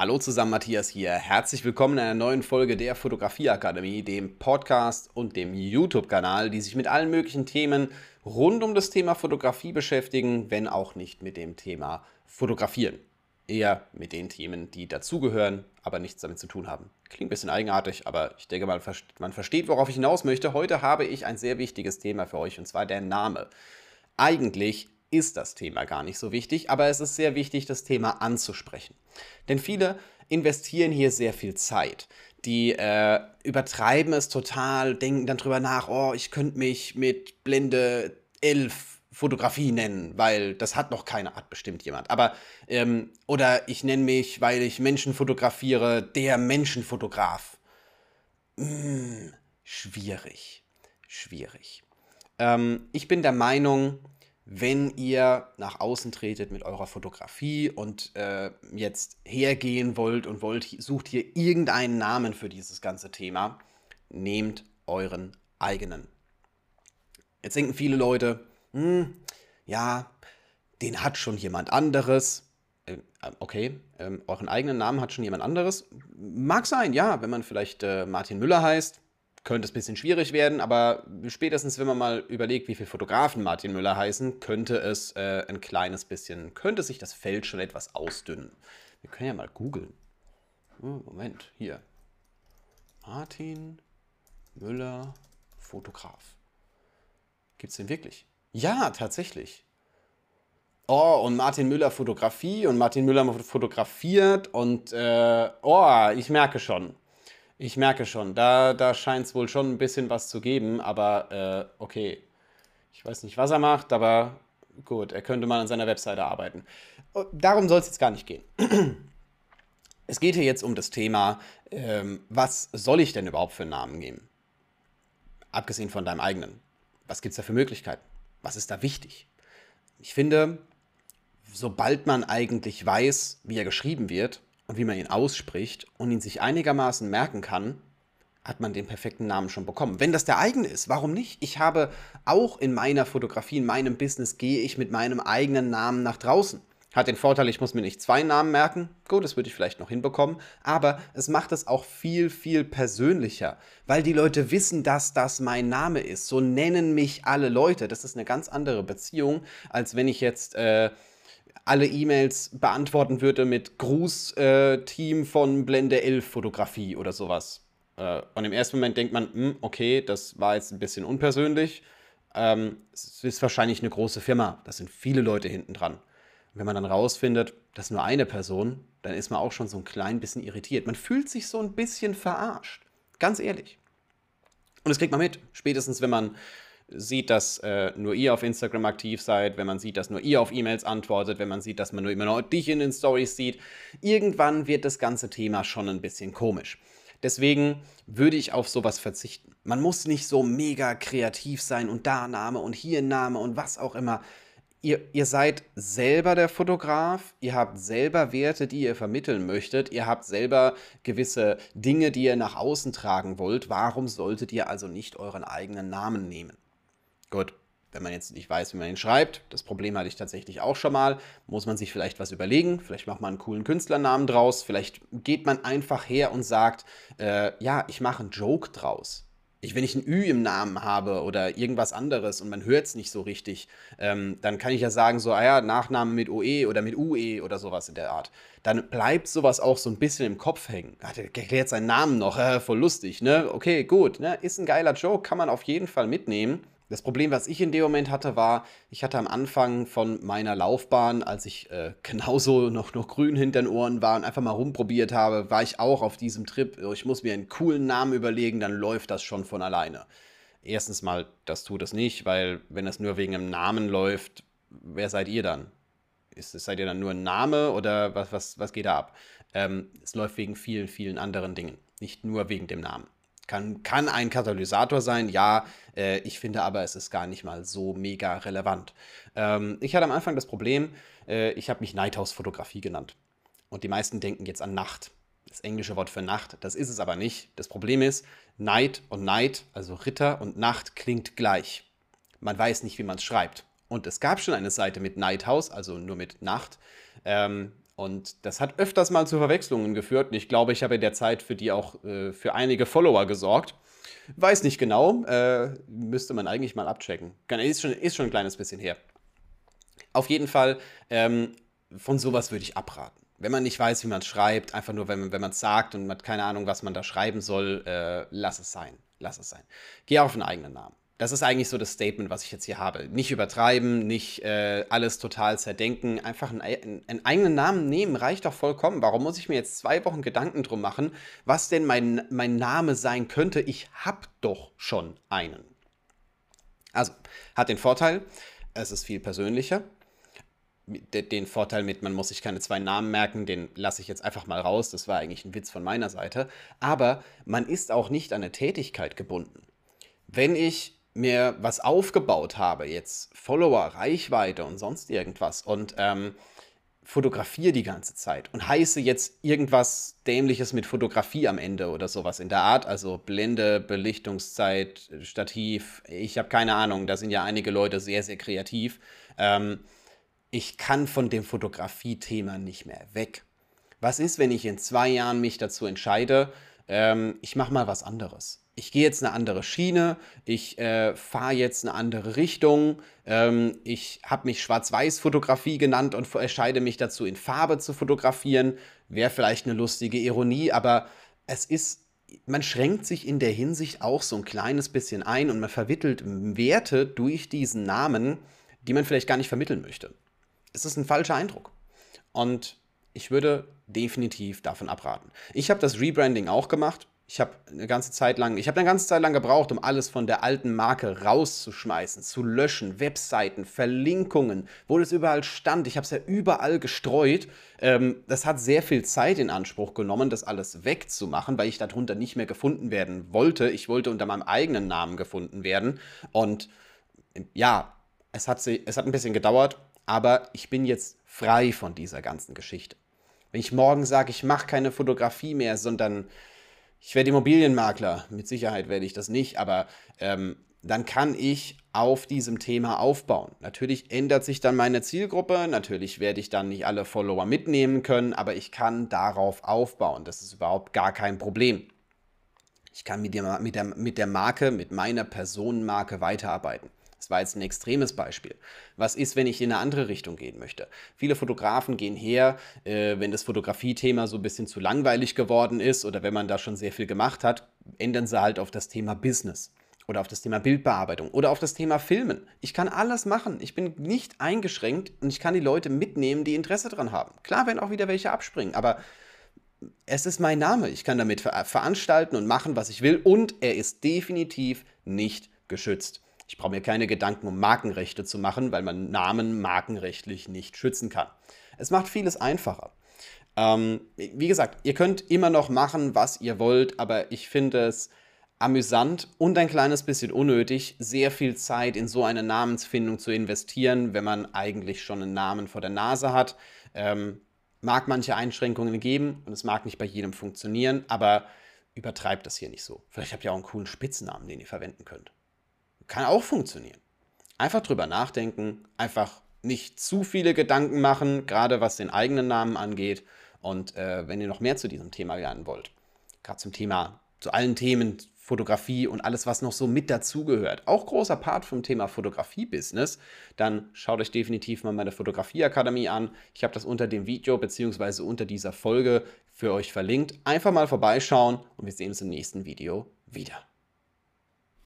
Hallo zusammen, Matthias hier. Herzlich willkommen in einer neuen Folge der Fotografieakademie, dem Podcast und dem YouTube-Kanal, die sich mit allen möglichen Themen rund um das Thema Fotografie beschäftigen, wenn auch nicht mit dem Thema Fotografieren. Eher mit den Themen, die dazugehören, aber nichts damit zu tun haben. Klingt ein bisschen eigenartig, aber ich denke mal, man versteht, worauf ich hinaus möchte. Heute habe ich ein sehr wichtiges Thema für euch, und zwar der Name. Eigentlich ist das Thema gar nicht so wichtig, aber es ist sehr wichtig, das Thema anzusprechen. Denn viele investieren hier sehr viel Zeit. Die äh, übertreiben es total, denken dann drüber nach, oh, ich könnte mich mit Blende 11 Fotografie nennen, weil das hat noch keine Art bestimmt jemand. Aber, ähm, oder ich nenne mich, weil ich Menschen fotografiere, der Menschenfotograf. Hm, schwierig, schwierig. Ähm, ich bin der Meinung, wenn ihr nach außen tretet mit eurer Fotografie und äh, jetzt hergehen wollt und wollt, sucht hier irgendeinen Namen für dieses ganze Thema, nehmt euren eigenen. Jetzt denken viele Leute, hm, ja, den hat schon jemand anderes. Äh, okay, äh, euren eigenen Namen hat schon jemand anderes. Mag sein, ja, wenn man vielleicht äh, Martin Müller heißt, könnte es ein bisschen schwierig werden, aber spätestens, wenn man mal überlegt, wie viele Fotografen Martin Müller heißen, könnte es äh, ein kleines bisschen, könnte sich das Feld schon etwas ausdünnen. Wir können ja mal googeln. Oh, Moment, hier. Martin Müller, Fotograf. Gibt es den wirklich? Ja, tatsächlich. Oh, und Martin Müller Fotografie und Martin Müller fotografiert und äh, oh, ich merke schon. Ich merke schon, da, da scheint es wohl schon ein bisschen was zu geben, aber äh, okay. Ich weiß nicht, was er macht, aber gut, er könnte mal an seiner Webseite arbeiten. Oh, darum soll es jetzt gar nicht gehen. Es geht hier jetzt um das Thema, ähm, was soll ich denn überhaupt für einen Namen geben? Abgesehen von deinem eigenen. Was gibt es da für Möglichkeiten? Was ist da wichtig? Ich finde, sobald man eigentlich weiß, wie er geschrieben wird, und wie man ihn ausspricht und ihn sich einigermaßen merken kann, hat man den perfekten Namen schon bekommen. Wenn das der eigene ist, warum nicht? Ich habe auch in meiner Fotografie, in meinem Business, gehe ich mit meinem eigenen Namen nach draußen. Hat den Vorteil, ich muss mir nicht zwei Namen merken. Gut, das würde ich vielleicht noch hinbekommen. Aber es macht es auch viel, viel persönlicher, weil die Leute wissen, dass das mein Name ist. So nennen mich alle Leute. Das ist eine ganz andere Beziehung, als wenn ich jetzt äh, alle E-Mails beantworten würde mit Gruß äh, von Blende 11 Fotografie oder sowas. Äh, und im ersten Moment denkt man, mh, hm, okay, das war jetzt ein bisschen unpersönlich. Ähm, es ist wahrscheinlich eine große Firma, da sind viele Leute hinten dran. Wenn man dann rausfindet, dass nur eine Person, dann ist man auch schon so ein klein bisschen irritiert. Man fühlt sich so ein bisschen verarscht. Ganz ehrlich. Und das kriegt man mit. Spätestens, wenn man sieht, dass äh, nur ihr auf Instagram aktiv seid, wenn man sieht, dass nur ihr auf E-Mails antwortet, wenn man sieht, dass man nur immer noch dich in den Stories sieht, irgendwann wird das ganze Thema schon ein bisschen komisch. Deswegen würde ich auf sowas verzichten. Man muss nicht so mega kreativ sein und da Name und hier Name und was auch immer. Ihr, ihr seid selber der Fotograf, ihr habt selber Werte, die ihr vermitteln möchtet, ihr habt selber gewisse Dinge, die ihr nach außen tragen wollt. Warum solltet ihr also nicht euren eigenen Namen nehmen? Gut, wenn man jetzt nicht weiß, wie man ihn schreibt, das Problem hatte ich tatsächlich auch schon mal, muss man sich vielleicht was überlegen, vielleicht macht man einen coolen Künstlernamen draus, vielleicht geht man einfach her und sagt, äh, ja, ich mache einen Joke draus. Ich, wenn ich ein Ü im Namen habe oder irgendwas anderes und man hört es nicht so richtig, ähm, dann kann ich ja sagen, so, ah ja, Nachname mit OE oder mit UE oder sowas in der Art. Dann bleibt sowas auch so ein bisschen im Kopf hängen. Ach, der erklärt seinen Namen noch, äh, voll lustig, ne? Okay, gut, ne? Ist ein geiler Joke, kann man auf jeden Fall mitnehmen. Das Problem, was ich in dem Moment hatte, war, ich hatte am Anfang von meiner Laufbahn, als ich äh, genauso noch, noch grün hinter den Ohren war und einfach mal rumprobiert habe, war ich auch auf diesem Trip. Ich muss mir einen coolen Namen überlegen, dann läuft das schon von alleine. Erstens mal, das tut es nicht, weil wenn es nur wegen einem Namen läuft, wer seid ihr dann? Ist, seid ihr dann nur ein Name oder was, was, was geht da ab? Ähm, es läuft wegen vielen, vielen anderen Dingen, nicht nur wegen dem Namen. Kann, kann ein Katalysator sein, ja. Äh, ich finde aber, es ist gar nicht mal so mega relevant. Ähm, ich hatte am Anfang das Problem, äh, ich habe mich Nighthouse Fotografie genannt. Und die meisten denken jetzt an Nacht. Das englische Wort für Nacht, das ist es aber nicht. Das Problem ist, Night und Night, also Ritter und Nacht, klingt gleich. Man weiß nicht, wie man es schreibt. Und es gab schon eine Seite mit Nighthouse, also nur mit Nacht. Ähm, Und das hat öfters mal zu Verwechslungen geführt. Und ich glaube, ich habe in der Zeit für die auch äh, für einige Follower gesorgt. Weiß nicht genau, äh, müsste man eigentlich mal abchecken. Ist schon, ist schon ein kleines bisschen her. Auf jeden Fall, ähm, von sowas würde ich abraten. Wenn man nicht weiß, wie man es schreibt, einfach nur, wenn man es sagt und man hat keine Ahnung, was man da schreiben soll, äh, lass es sein. Lass es sein. Geh auf einen eigenen Namen. Das ist eigentlich so das Statement, was ich jetzt hier habe. Nicht übertreiben, nicht äh, alles total zerdenken. Einfach einen, einen, eigenen Namen nehmen reicht doch vollkommen. Warum muss ich mir jetzt zwei Wochen Gedanken drum machen, was denn mein, mein Name sein könnte? Ich habe doch schon einen. Also, hat den Vorteil, es ist viel persönlicher. Den Vorteil mit, man muss sich keine zwei Namen merken, den lasse ich jetzt einfach mal raus. Das war eigentlich ein Witz von meiner Seite. Aber man ist auch nicht an eine Tätigkeit gebunden. Wenn ich mir was aufgebaut habe, jetzt Follower, Reichweite und sonst irgendwas und ähm, fotografiere die ganze Zeit und heiße jetzt irgendwas Dämliches mit Fotografie am Ende oder sowas in der Art, also Blende, Belichtungszeit, Stativ, ich habe keine Ahnung, da sind ja einige Leute sehr, sehr kreativ. Ähm, ich kann von dem Fotografie-Thema nicht mehr weg. Was ist, wenn ich in zwei Jahren mich dazu entscheide, ähm, ich mache mal was anderes? Ich gehe jetzt eine andere Schiene, ich äh, fahre jetzt eine andere Richtung, ähm, ich habe mich Schwarz-Weiß-Fotografie genannt und entscheide mich dazu, in Farbe zu fotografieren. Wäre vielleicht eine lustige Ironie, aber es ist, man schränkt sich in der Hinsicht auch so ein kleines bisschen ein und man vermittelt Werte durch diesen Namen, die man vielleicht gar nicht vermitteln möchte. Es ist ein falscher Eindruck. Und ich würde definitiv davon abraten. Ich habe das Rebranding auch gemacht ich habe eine ganze Zeit lang, ich habe eine ganze Zeit lang gebraucht, um alles von der alten Marke rauszuschmeißen, zu löschen, Webseiten, Verlinkungen, wo das überall stand. Ich habe es ja überall gestreut. Ähm, das hat sehr viel Zeit in Anspruch genommen, das alles wegzumachen, weil ich darunter nicht mehr gefunden werden wollte. Ich wollte unter meinem eigenen Namen gefunden werden. Und ja, es hat, es hat ein bisschen gedauert, aber ich bin jetzt frei von dieser ganzen Geschichte. Wenn ich morgen sage, ich mache keine Fotografie mehr, sondern ich werde Immobilienmakler, mit Sicherheit werde ich das nicht, aber ähm, dann kann ich auf diesem Thema aufbauen. Natürlich ändert sich dann meine Zielgruppe, natürlich werde ich dann nicht alle Follower mitnehmen können, aber ich kann darauf aufbauen. Das ist überhaupt gar kein Problem. Ich kann mit der, mit der, mit der Marke, mit meiner Personenmarke weiterarbeiten. Das war jetzt ein extremes Beispiel. Was ist, wenn ich in eine andere Richtung gehen möchte? Viele Fotografen gehen her, äh, wenn das Fotografie-Thema so ein bisschen zu langweilig geworden ist oder wenn man da schon sehr viel gemacht hat, ändern sie halt auf das Thema Business oder auf das Thema Bildbearbeitung oder auf das Thema Filmen. Ich kann alles machen. Ich bin nicht eingeschränkt und ich kann die Leute mitnehmen, die Interesse daran haben. Klar werden auch wieder welche abspringen, aber es ist mein Name. Ich kann damit ver veranstalten und machen, was ich will und er ist definitiv nicht geschützt. Ich brauche mir keine Gedanken um Markenrechte zu machen, weil man Namen markenrechtlich nicht schützen kann. Es macht vieles einfacher. Ähm, wie gesagt, ihr könnt immer noch machen, was ihr wollt, aber ich finde es amüsant und ein kleines bisschen unnötig, sehr viel Zeit in so eine Namensfindung zu investieren, wenn man eigentlich schon einen Namen vor der Nase hat. Ähm, mag manche Einschränkungen geben und es mag nicht bei jedem funktionieren, aber übertreibt das hier nicht so. Vielleicht habt ihr auch einen coolen Spitznamen, den ihr verwenden könnt. Kann auch funktionieren. Einfach drüber nachdenken, einfach nicht zu viele Gedanken machen, gerade was den eigenen Namen angeht. Und äh, wenn ihr noch mehr zu diesem Thema lernen wollt, gerade zum Thema, zu allen Themen Fotografie und alles, was noch so mit dazugehört, auch großer Part vom Thema Fotografie-Business, dann schaut euch definitiv mal meine Fotografie-Akademie an. Ich habe das unter dem Video bzw. unter dieser Folge für euch verlinkt. Einfach mal vorbeischauen und wir sehen uns im nächsten Video wieder.